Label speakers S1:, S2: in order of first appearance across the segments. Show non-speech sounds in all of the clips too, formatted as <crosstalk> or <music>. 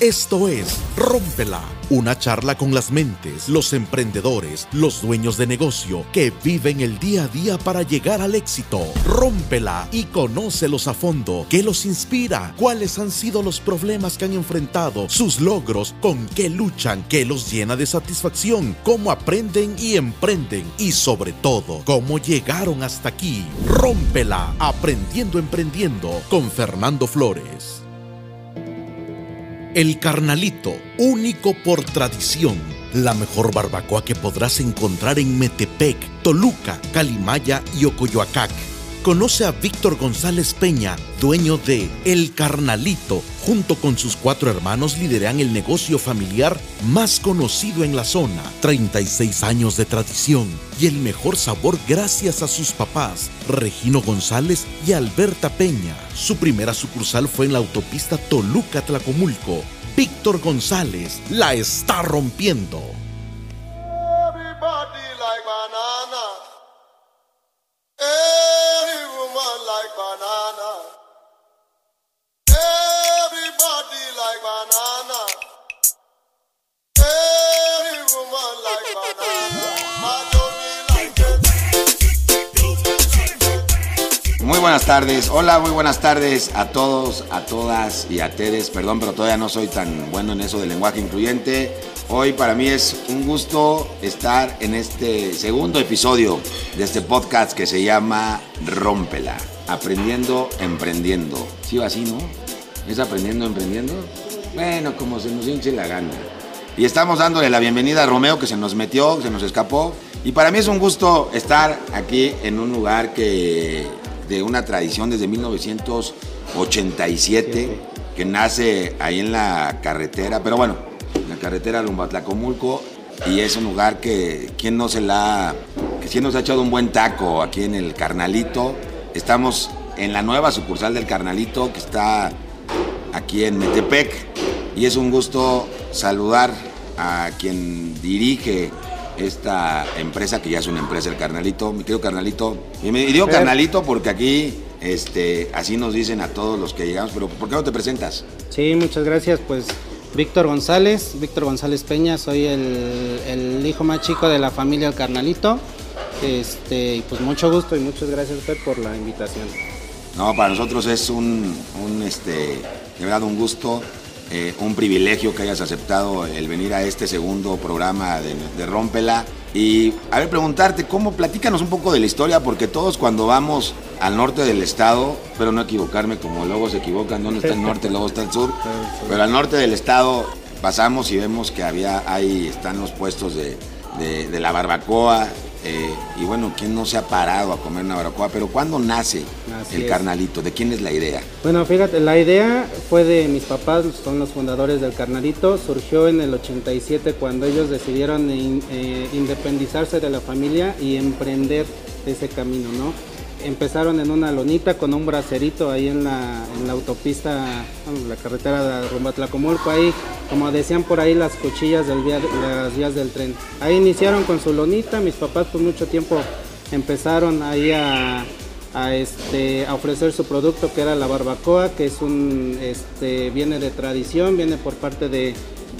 S1: Esto es Rómpela, una charla con las mentes, los emprendedores, los dueños de negocio que viven el día a día para llegar al éxito. Rómpela y conócelos a fondo. ¿Qué los inspira? ¿Cuáles han sido los problemas que han enfrentado? ¿Sus logros? ¿Con qué luchan? ¿Qué los llena de satisfacción? ¿Cómo aprenden y emprenden? Y sobre todo, ¿cómo llegaron hasta aquí? Rómpela, aprendiendo, emprendiendo con Fernando Flores. El carnalito, único por tradición. La mejor barbacoa que podrás encontrar en Metepec, Toluca, Calimaya y Ocoyoacac. Conoce a Víctor González Peña, dueño de El Carnalito. Junto con sus cuatro hermanos lideran el negocio familiar más conocido en la zona. 36 años de tradición y el mejor sabor gracias a sus papás, Regino González y Alberta Peña. Su primera sucursal fue en la autopista Toluca-Tlacomulco. Víctor González la está rompiendo.
S2: Muy buenas tardes, hola, muy buenas tardes a todos, a todas y a todos. Perdón, pero todavía no soy tan bueno en eso del lenguaje incluyente. Hoy para mí es un gusto estar en este segundo episodio de este podcast que se llama Rómpela, aprendiendo, emprendiendo. Sí, así, ¿no? ¿Es aprendiendo, emprendiendo? Bueno, como se nos hinche la gana. Y estamos dándole la bienvenida a Romeo que se nos metió, se nos escapó. Y para mí es un gusto estar aquí en un lugar que de una tradición desde 1987 que nace ahí en la carretera, pero bueno, en la carretera Lumbatlacomulco y es un lugar que quien no se la que sí nos ha echado un buen taco aquí en el Carnalito. Estamos en la nueva sucursal del Carnalito que está aquí en Metepec y es un gusto saludar a quien dirige esta empresa que ya es una empresa el Carnalito, mi querido Carnalito. Y me y digo. Carnalito porque aquí este así nos dicen a todos los que llegamos, pero ¿por qué no te presentas?
S3: Sí, muchas gracias. Pues Víctor González, Víctor González Peña, soy el, el hijo más chico de la familia El Carnalito. Este, y pues mucho gusto y muchas gracias Fer, por la invitación.
S2: No, para nosotros es un, un, este, de verdad un gusto, eh, un privilegio que hayas aceptado el venir a este segundo programa de, de Rómpela. Y a ver, preguntarte, ¿cómo? Platícanos un poco de la historia, porque todos cuando vamos al norte del estado, pero no equivocarme como luego se equivocan, ¿dónde está el norte, luego está el sur? Pero al norte del estado pasamos y vemos que había, ahí están los puestos de, de- de la barbacoa. Eh, y bueno, ¿quién no se ha parado a comer una barbacoa? Pero ¿cuándo nace
S3: Así
S2: el
S3: es.
S2: carnalito? ¿De quién es la idea?
S3: Bueno, fíjate, la idea fue de mis papás, son los fundadores del Carnalito. Surgió en el 87 cuando ellos decidieron in- eh, independizarse de la familia y emprender ese camino, ¿no? Empezaron en una lonita con un bracerito ahí en la, en la autopista, la carretera de rumbo a ahí, como decían por ahí, las cuchillas del vía- las vías del tren. Ahí iniciaron con su lonita, mis papás por mucho tiempo empezaron ahí a, este, ofrecer su producto que era la barbacoa, que es un, este, viene de tradición, viene por parte de,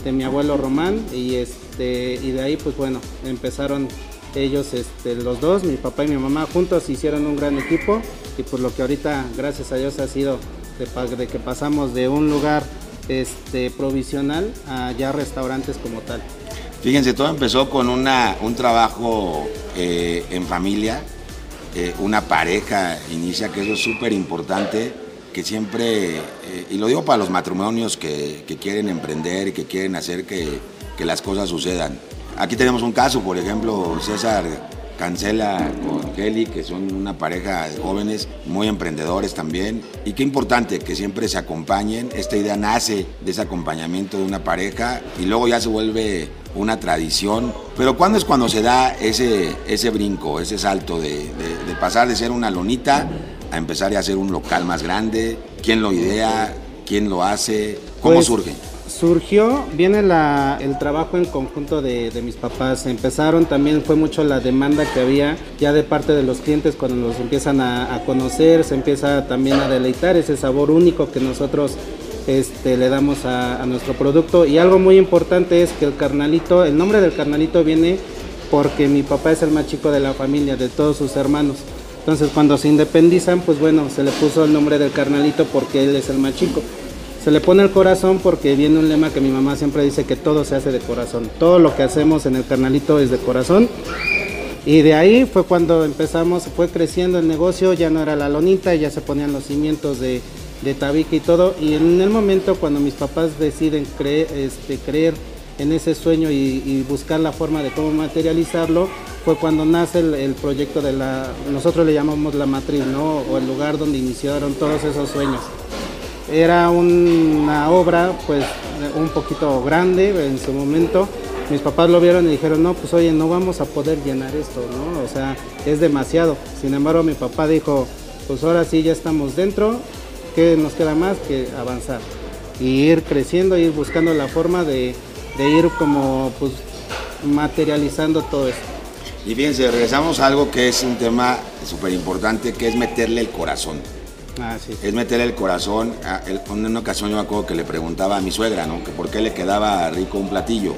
S3: de mi abuelo Román y, este, y de ahí pues bueno, empezaron ellos este, los dos, mi papá y mi mamá juntos hicieron un gran equipo y por lo que ahorita gracias a Dios ha sido de que pasamos de un lugar este, provisional a ya restaurantes como tal.
S2: Fíjense, todo empezó con una, un trabajo eh, en familia, eh, una pareja inicia, que eso es súper importante, que siempre, eh, y lo digo para los matrimonios que, que quieren emprender y que quieren hacer que, que las cosas sucedan. Aquí tenemos un caso, por ejemplo, César Cancela con Kelly, que son una pareja de jóvenes muy emprendedores también. Y qué importante que siempre se acompañen. Esta idea nace de ese acompañamiento de una pareja y luego ya se vuelve una tradición. Pero ¿cuándo es cuando se da ese, ese brinco, ese salto de, de- de pasar de ser una lonita a empezar a hacer un local más grande? ¿Quién lo idea? ¿Quién lo hace? ¿Cómo
S3: Pues,
S2: surge?
S3: Surgió, viene la, el trabajo en conjunto de, de mis papás. Empezaron también, fue mucho la demanda que había ya de parte de los clientes cuando los empiezan a, a conocer, se empieza también a deleitar ese sabor único que nosotros este, le damos a, a nuestro producto. Y algo muy importante es que el carnalito, el nombre del carnalito viene porque mi papá es el más chico de la familia, de todos sus hermanos. Entonces cuando se independizan, pues bueno, se le puso el nombre del carnalito porque él es el más chico. Se le pone el corazón porque viene un lema que mi mamá siempre dice que todo se hace de corazón. Todo lo que hacemos en el carnalito es de corazón. Y de ahí fue cuando empezamos, fue creciendo el negocio, ya no era la lonita, ya se ponían los cimientos de, tabique y todo. Y en el momento cuando mis papás deciden creer, este, en ese sueño y, buscar la forma de cómo materializarlo, fue cuando nace el proyecto de la, nosotros le llamamos la matriz, ¿no? O el lugar donde iniciaron todos esos sueños. Era una obra pues un poquito grande en su momento. Mis papás lo vieron y dijeron, no, pues oye, no vamos a poder llenar esto, ¿no? O sea, es demasiado. Sin embargo, mi papá dijo, pues ahora sí ya estamos dentro, ¿qué nos queda más que avanzar? Y ir creciendo, ir buscando la forma de, ir como pues materializando todo esto.
S2: Y fíjense, regresamos a algo que es un tema súper importante, que es meterle el corazón.
S3: Ah, sí.
S2: Es meterle el corazón. En una ocasión yo me acuerdo que le preguntaba a mi suegra, ¿no? Que por qué le quedaba rico un platillo.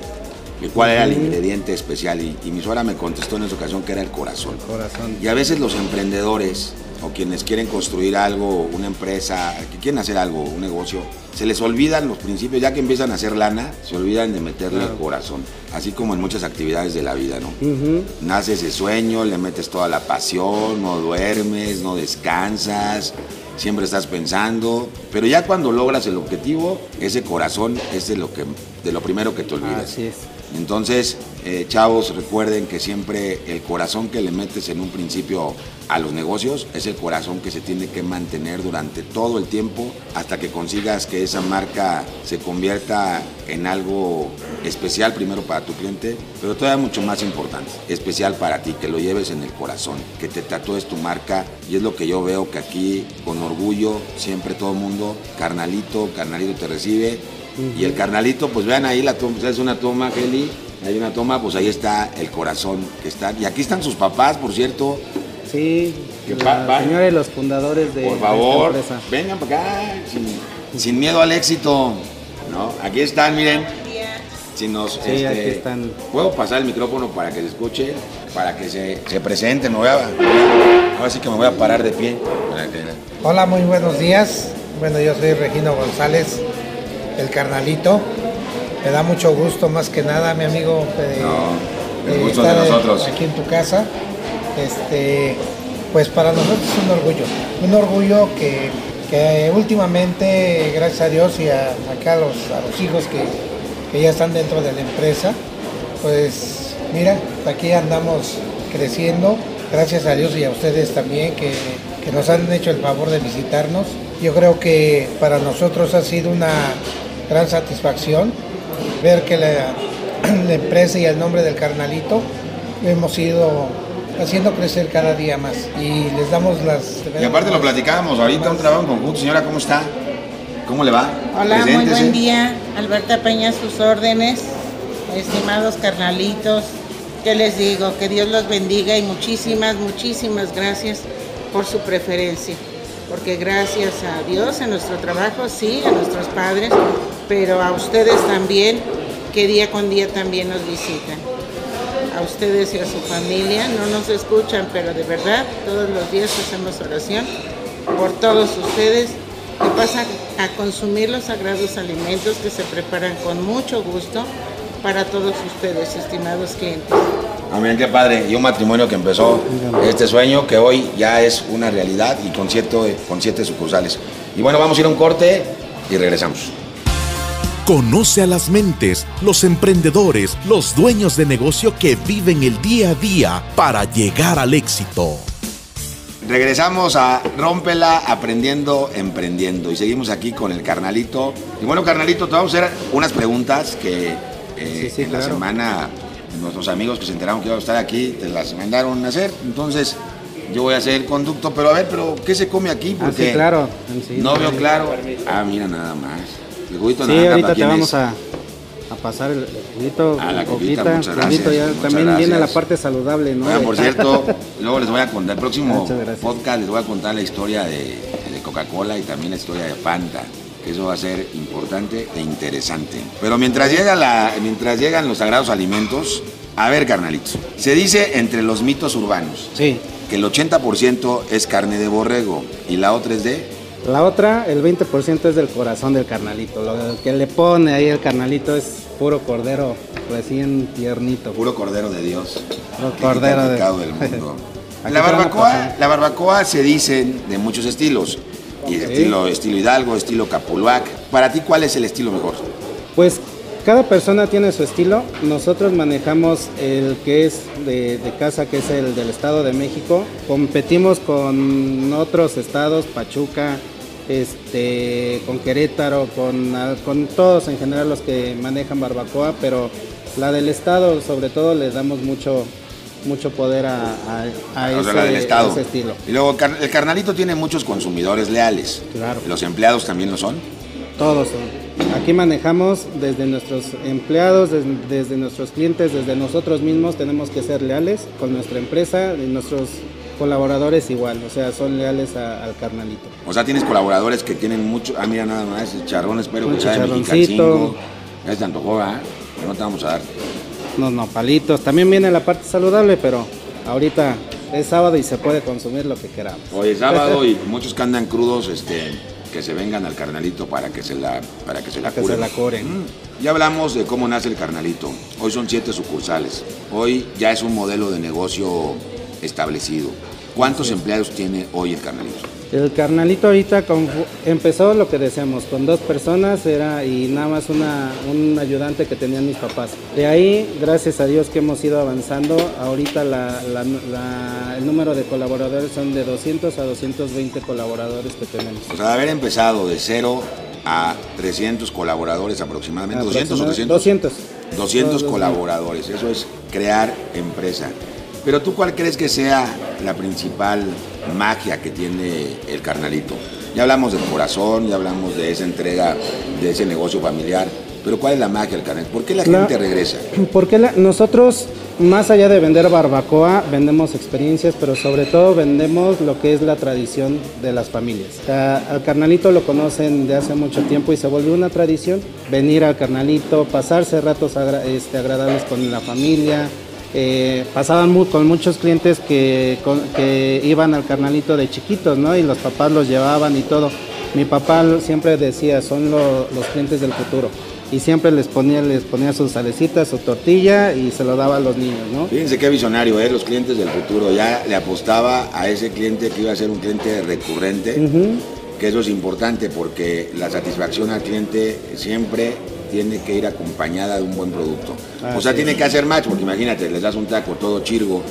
S2: Y cuál era el ingrediente especial. Y, y mi suegra me contestó en esa ocasión que era el corazón.
S3: Corazón.
S2: Y a veces los emprendedores o quienes quieren construir algo, una empresa, que quieren hacer algo, un negocio, se les olvidan los principios, ya que empiezan a hacer lana, se olvidan de meterle el corazón, así como en muchas actividades de la vida, ¿no?
S3: Ujú.
S2: Nace ese sueño, le metes toda la pasión, no duermes, no descansas, siempre estás pensando, pero ya cuando logras el objetivo, ese corazón es de lo, que, de lo primero que te olvidas.
S3: Así es.
S2: Entonces, eh, chavos, recuerden que siempre el corazón que le metes en un principio a los negocios es el corazón que se tiene que mantener durante todo el tiempo hasta que consigas que esa marca se convierta en algo especial primero para tu cliente, pero todavía mucho más importante, especial para ti, que lo lleves en el corazón, que te tatúes tu marca y es lo que yo veo que aquí con orgullo siempre todo el mundo, carnalito, carnalito te recibe y el carnalito, pues vean ahí la toma, es una toma, Heli, hay una toma, pues ahí está el corazón que está. Y aquí están sus papás, por cierto.
S3: Sí,
S2: Que
S3: la
S2: va- va-
S3: señora y los fundadores de,
S2: Por
S3: de esta
S2: favor,
S3: empresa.
S2: vengan para acá, sin, sin miedo al éxito. ¿no? Aquí están, miren. Si nos, este,
S3: Sí, aquí están.
S2: Puedo pasar el micrófono para que se escuche, para que se, se presenten. Me voy a, ahora sí que me voy a parar de pie. para que-
S4: Hola, muy buenos días. Bueno, yo soy Regino González, el carnalito. Me da mucho gusto, más que nada, mi amigo, eh,
S2: No, el
S4: eh,
S2: gusto de
S4: estar
S2: nosotros.
S4: aquí en tu casa. Este, pues para nosotros es un orgullo, un orgullo que, que últimamente, gracias a Dios y a, acá los, los hijos que, que ya están dentro de la empresa, pues mira, aquí andamos creciendo, gracias a Dios y a ustedes también que, que nos han hecho el favor de visitarnos. Yo creo que para nosotros ha sido una gran satisfacción ver que la, <clears throat> la empresa y el nombre del carnalito hemos ido haciendo crecer cada día más y les damos las...
S2: Y aparte lo platicábamos ahorita, un trabajo en conjunto. Señora, ¿cómo está? ¿Cómo le va?
S5: Hola, muy buen día. Alberta Peña, sus órdenes. Estimados carnalitos, ¿qué les digo? Que Dios los bendiga y muchísimas, muchísimas gracias por su preferencia. Porque gracias a Dios, a nuestro trabajo, sí, a nuestros padres, pero a ustedes también, que día con día también nos visitan. Ustedes y a su familia, no nos escuchan, pero de verdad, todos los días hacemos oración por todos ustedes que pasan a consumir los sagrados alimentos que se preparan con mucho gusto para todos ustedes, estimados clientes.
S2: Amén, qué padre. Y un matrimonio que empezó este sueño que hoy ya es una realidad y con siete, con siete sucursales. Y bueno, vamos a ir a un corte y regresamos.
S1: Conoce a las mentes, los emprendedores, los dueños de negocio que viven el día a día para llegar al éxito.
S2: Regresamos a Rómpela Aprendiendo Emprendiendo y seguimos aquí con el carnalito. Y bueno, carnalito, te vamos a hacer unas preguntas que eh,
S3: Sí, sí,
S2: en la semana nuestros amigos que se enteraron que iba a estar aquí te las mandaron a hacer. Entonces, yo voy a hacer el conducto, pero a ver, pero ¿qué se come aquí?
S3: Ah,
S2: Porque
S3: sí, claro. Sí,
S2: no veo claro. Ah, mira nada más. El juguito
S3: Sí,
S2: naranja,
S3: ahorita
S2: ¿para
S3: te vamos a, a pasar el juguito,
S2: Ah, la coquita,
S3: coquita,
S2: muchas
S3: juguito,
S2: gracias,
S3: ya
S2: muchas
S3: también viene la parte saludable, ¿no?
S2: Oigan, por cierto, luego les voy a contar, el próximo podcast les voy a contar la historia de, de Coca-Cola y también la historia de Fanta, Eso va a ser importante e interesante. Pero mientras, llega la, mientras llegan los sagrados alimentos, a ver, carnalitos, se dice entre los mitos urbanos
S3: Sí.
S2: que el 80% es carne de borrego y la otra es de...
S3: La otra, el 20% es del corazón del carnalito. Lo que le pone ahí el carnalito es puro cordero recién tiernito.
S2: Puro cordero de Dios.
S3: Puro cordero de-
S2: del mundo. <laughs> La barbacoa, la barbacoa se dicen de muchos estilos. Y estilo, estilo Hidalgo, estilo Capuluac. Para ti, ¿cuál es el estilo mejor?
S3: Pues cada persona tiene su estilo. Nosotros manejamos el que es de, de casa, que es el del Estado de México. Competimos con otros estados, Pachuca, este, con Querétaro, con, con todos en general los que manejan barbacoa, pero la del Estado sobre todo le damos mucho mucho poder a, ese,
S2: la del Estado.
S3: a ese estilo.
S2: Y luego, el carnalito tiene muchos consumidores leales.
S3: Claro.
S2: ¿Los empleados también lo son?
S3: Todos son. Aquí manejamos desde nuestros empleados, des- desde, nuestros clientes, desde nosotros mismos, tenemos que ser leales con nuestra empresa y nuestros colaboradores igual, o sea, son leales a- al carnalito.
S2: O sea, tienes colaboradores que tienen mucho. Ah, mira, nada más, el charrón, espero
S3: Un
S2: que sea de. Mexicancingo. Ya se antojó, ¿verdad? No te vamos a dar.
S3: Unos nopalitos, también viene la parte saludable, pero ahorita es sábado y se puede consumir lo que queramos.
S2: Hoy es sábado y muchos que andan crudos, este, que se vengan al carnalito para que se la, para que se la
S3: que se la curen.
S2: Mm. Ya hablamos de cómo nace el carnalito. Hoy son siete sucursales. Hoy ya es un modelo de negocio establecido. ¿Cuántos empleados tiene hoy el carnalito?
S3: El carnalito ahorita empezó lo que decíamos, con dos personas era y nada más una, un ayudante que tenían mis papás. De ahí, gracias a Dios que hemos ido avanzando, ahorita la- la- la- el número de colaboradores son de 200 a 220 colaboradores que tenemos.
S2: O sea, de haber empezado de cero a 300 colaboradores aproximadamente. ¿200 o 300?
S3: 200.
S2: 200
S3: Todos los-
S2: colaboradores, eso es crear empresa. Pero tú cuál crees que sea la principal magia que tiene el carnalito? Ya hablamos del corazón, ya hablamos de esa entrega, de ese negocio familiar, pero ¿cuál es la magia del carnalito? ¿Por qué la
S3: La-
S2: gente regresa? <clears throat>
S3: Porque la- nosotros, más allá de vender barbacoa, vendemos experiencias, pero sobre todo vendemos lo que es la tradición de las familias. O sea, al carnalito lo conocen de hace mucho tiempo y se volvió una tradición venir al carnalito, pasarse ratos agra- este, agradables con la familia. Eh, pasaban con muchos clientes que, con- que iban al carnalito de chiquitos, ¿no? Y los papás los llevaban y todo. Mi papá siempre decía, son lo- los clientes del futuro y siempre les ponía les ponía sus salecitas, su tortilla y se lo daba a los niños, ¿no?
S2: Fíjense qué visionario, ¿eh? los clientes del futuro. Ya le apostaba a ese cliente que iba a ser un cliente recurrente, que eso es importante porque la satisfacción al cliente siempre tiene que ir acompañada de un buen producto. o sea, tiene que hacer match, porque imagínate, les das un taco todo chirgo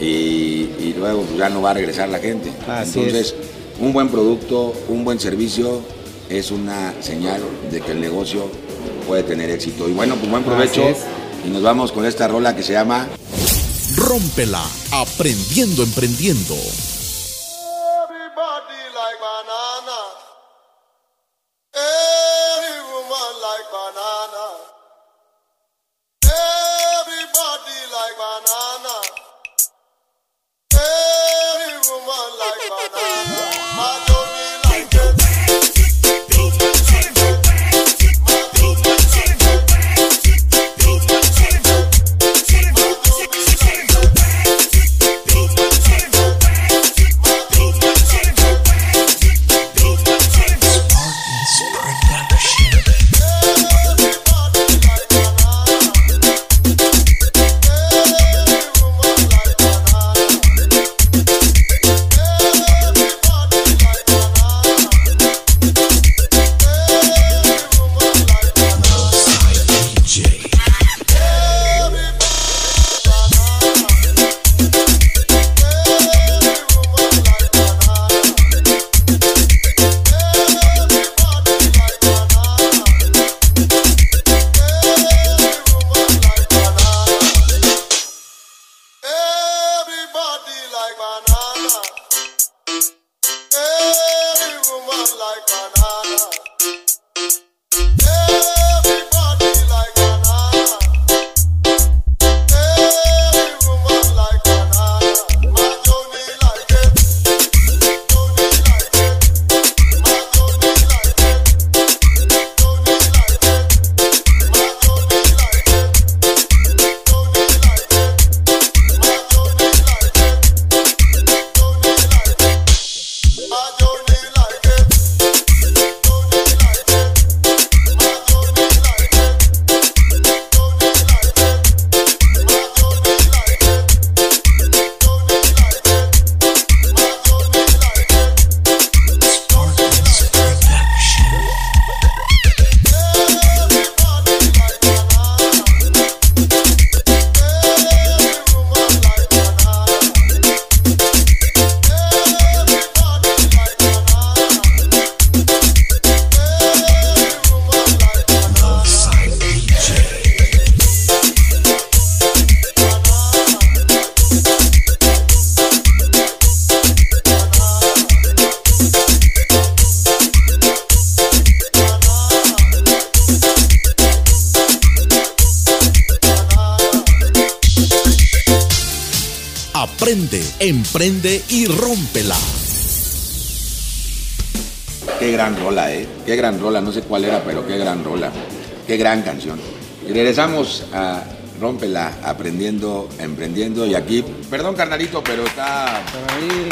S2: y, y luego ya no va a regresar la gente. Entonces, un buen producto, un buen servicio es una señal de que el negocio puede tener éxito. Y bueno, pues buen provecho. Y nos vamos con esta rola que se llama
S1: Rómpela, aprendiendo, emprendiendo. Emprende y rómpela.
S2: Qué gran rola, ¿eh? Qué gran rola, no sé cuál era, pero qué gran rola. Qué gran canción. Y regresamos a Rómpela, aprendiendo, emprendiendo. Y aquí, perdón, carnalito, pero está
S3: Pero ahí,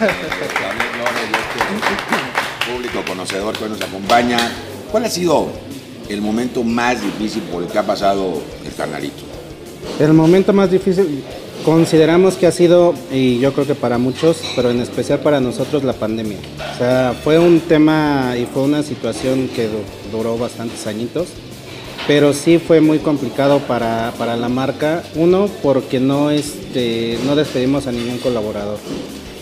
S2: eh, este público conocedor que hoy nos acompaña. ¿Cuál ha sido el momento más difícil por el que ha pasado el carnalito?
S3: El momento más difícil consideramos que ha sido, y yo creo que para muchos, pero en especial para nosotros, la pandemia. O sea, fue un tema y fue una situación que du- duró bastantes añitos, pero sí fue muy complicado para, para la marca. Uno, porque no, este, no despedimos a ningún colaborador.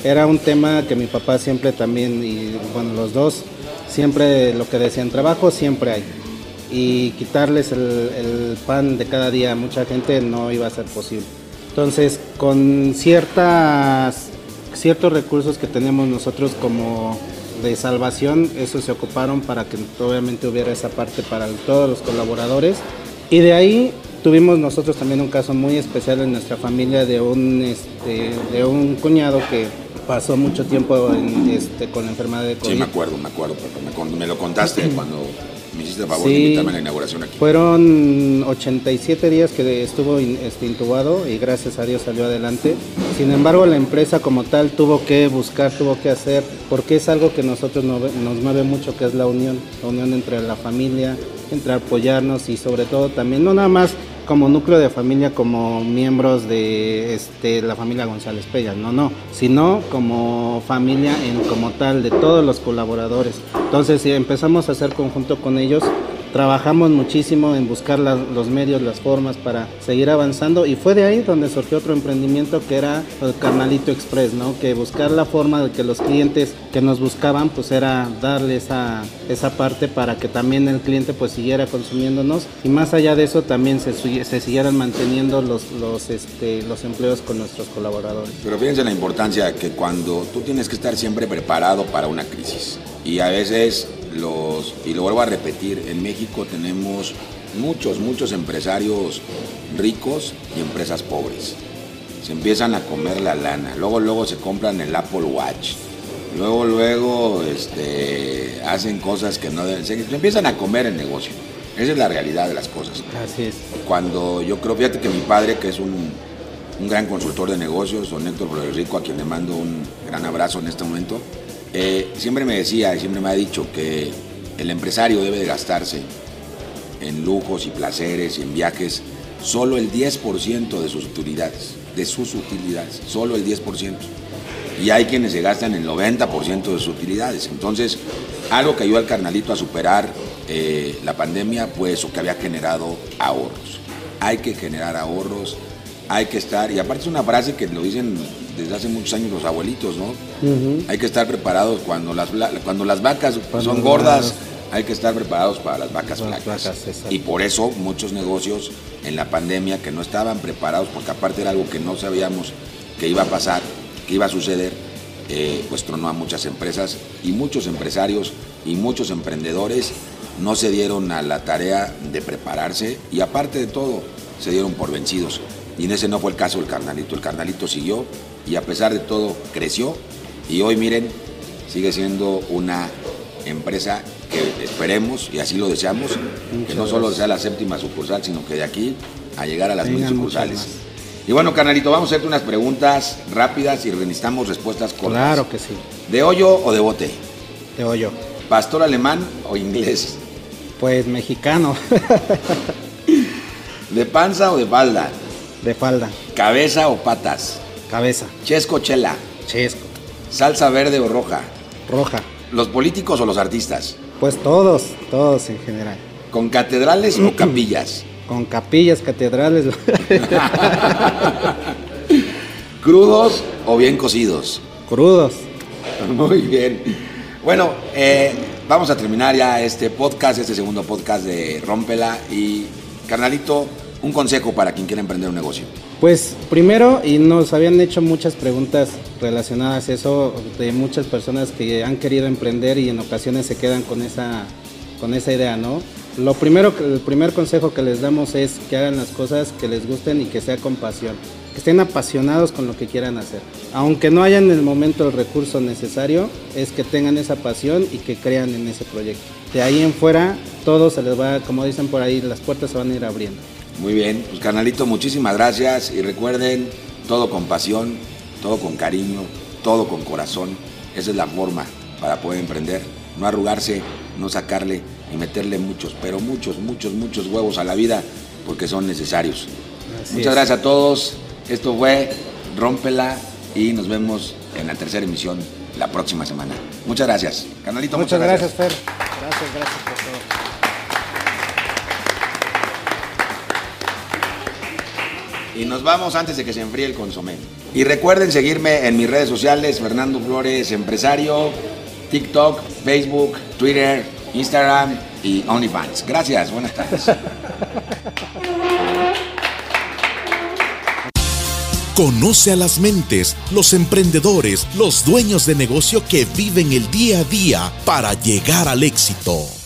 S3: Era un tema que mi papá siempre también, y bueno, los dos, siempre lo que decían, trabajo siempre hay y quitarles el, el pan de cada día a mucha gente no iba a ser posible. Entonces, con ciertas, ciertos recursos que tenemos nosotros como de salvación, eso se ocuparon para que obviamente hubiera esa parte para todos los colaboradores. Y de ahí tuvimos nosotros también un caso muy especial en nuestra familia de un, este, de un cuñado que pasó mucho tiempo en, este, con la enfermedad de COVID.
S2: Sí, me acuerdo, me acuerdo, porque me, me lo contaste <clears throat> cuando me hiciste favor
S3: Sí.
S2: de invitarme a la inauguración aquí.
S3: Fueron 87 días que estuvo in- este, intubado y gracias a Dios salió adelante. Sin embargo, la empresa como tal tuvo que buscar, tuvo que hacer, porque es algo que nosotros no nos mueve mucho, que es la unión, la unión entre la familia, entre apoyarnos y sobre todo también, no nada más como núcleo de familia, como miembros de este, la familia González Pella, no, no, sino como familia en como tal de todos los colaboradores. Entonces, si empezamos a hacer conjunto con ellos, trabajamos muchísimo en buscar los medios, las formas para seguir avanzando y fue de ahí donde surgió otro emprendimiento que era el Carnalito Express, ¿no? Que buscar la forma de que los clientes que nos buscaban pues era darle esa, esa parte para que también el cliente pues siguiera consumiéndonos y más allá de eso también se siguieran manteniendo los, los, este, los empleos con nuestros colaboradores.
S2: Pero fíjense la importancia que cuando tú tienes que estar siempre preparado para una crisis. Y a veces los, y lo vuelvo a repetir, en México tenemos muchos, muchos empresarios ricos y empresas pobres. Se empiezan a comer la lana, luego, luego se compran el Apple Watch. Luego, luego este, hacen cosas que no deben ser. Se empiezan a comer el negocio. Esa es la realidad de las cosas
S3: Así es.
S2: cuando yo creo, fíjate que mi padre, que es un, un gran consultor de negocios, don Héctor Flores Rico, a quien le mando un gran abrazo en este momento, eh, siempre me decía y siempre me ha dicho que el empresario debe de gastarse en lujos y placeres y en viajes solo el 10% de sus utilidades, de sus utilidades, solo el 10%. Y hay quienes se gastan el 90% de sus utilidades. Entonces, algo que ayudó al carnalito a superar eh, la pandemia fue eso que había generado ahorros. Hay que generar ahorros, hay que estar, y aparte es una frase que lo dicen desde hace muchos años los abuelitos, ¿no? Hay que estar preparados cuando las, cuando las vacas
S3: Cuando
S2: son gordas, hay que estar preparados para las vacas
S3: Las
S2: flacas. y por eso muchos negocios en la pandemia que no estaban preparados, porque aparte era algo que no sabíamos que iba a pasar, que iba a suceder, eh, pues tronó a muchas empresas y muchos empresarios y muchos emprendedores no se dieron a la tarea de prepararse y aparte de todo se dieron por vencidos. Y en ese no fue el caso del carnalito. El carnalito siguió y a pesar de todo creció y hoy miren, sigue siendo una empresa que esperemos y así lo deseamos, que no solo sea la séptima sucursal, sino que de aquí a llegar a las mil sucursales. Y bueno, carnalito, vamos a hacerte unas preguntas rápidas y necesitamos respuestas cortas.
S3: Claro que sí.
S2: ¿De hoyo o de bote?
S3: Te oyo.
S2: ¿Pastor alemán o inglés?
S3: Pues mexicano, <laughs>
S2: ¿De panza o de falda?
S3: De falda,
S2: ¿Cabeza o patas?
S3: cabeza,
S2: ¿Chesco o chela?
S3: chesco,
S2: ¿Salsa verde o roja?
S3: roja.
S2: ¿Los políticos o los artistas?
S3: Pues todos, todos en general.
S2: ¿Con catedrales o <clears throat> capillas?
S3: Con capillas, catedrales. <laughs> <laughs>
S2: ¿Crudos o bien cocidos?
S3: Crudos.
S2: Muy bien. Bueno, eh, vamos a terminar ya este podcast, este segundo podcast de Rómpela. Y, carnalito, un consejo para quien quiera emprender un negocio.
S3: Pues primero, y nos habían hecho muchas preguntas relacionadas a eso de muchas personas que han querido emprender y en ocasiones se quedan con esa, con esa idea, ¿no? Lo primero, el primer consejo que les damos es que hagan las cosas que les gusten y que sea con pasión. que estén apasionados con lo que quieran hacer. Aunque no hayan en el momento el recurso necesario, es que tengan esa pasión y que crean en ese proyecto. De ahí en fuera, todo se les va, como dicen por ahí, las puertas se van a ir abriendo.
S2: Muy bien, pues carnalito, muchísimas gracias y recuerden, todo con pasión, todo con cariño, todo con corazón. Esa es la forma para poder emprender. No arrugarse, no sacarle y meterle muchos, pero muchos, muchos, muchos huevos a la vida porque son necesarios.
S3: Así
S2: Muchas
S3: es.
S2: gracias a todos. Esto fue Rómpela y nos vemos en la tercera emisión la próxima semana. Muchas gracias. Carnalito,
S4: Muchas gracias, Fer. Gracias, gracias por todo.
S2: Y nos vamos antes de que se enfríe el consomé. Y recuerden seguirme en mis redes sociales, Fernando Flores Empresario, TikTok, Facebook, Twitter, Instagram y OnlyFans. Gracias, buenas tardes.
S1: Conoce a las mentes, los emprendedores, los dueños de negocio que viven el día a día para llegar al éxito.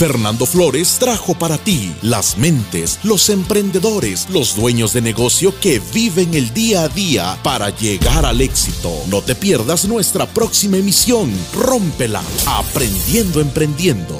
S1: Fernando Flores trajo para ti las mentes, los emprendedores, los dueños de negocio que viven el día a día para llegar al éxito. No te pierdas nuestra próxima emisión. Rómpela, aprendiendo, emprendiendo.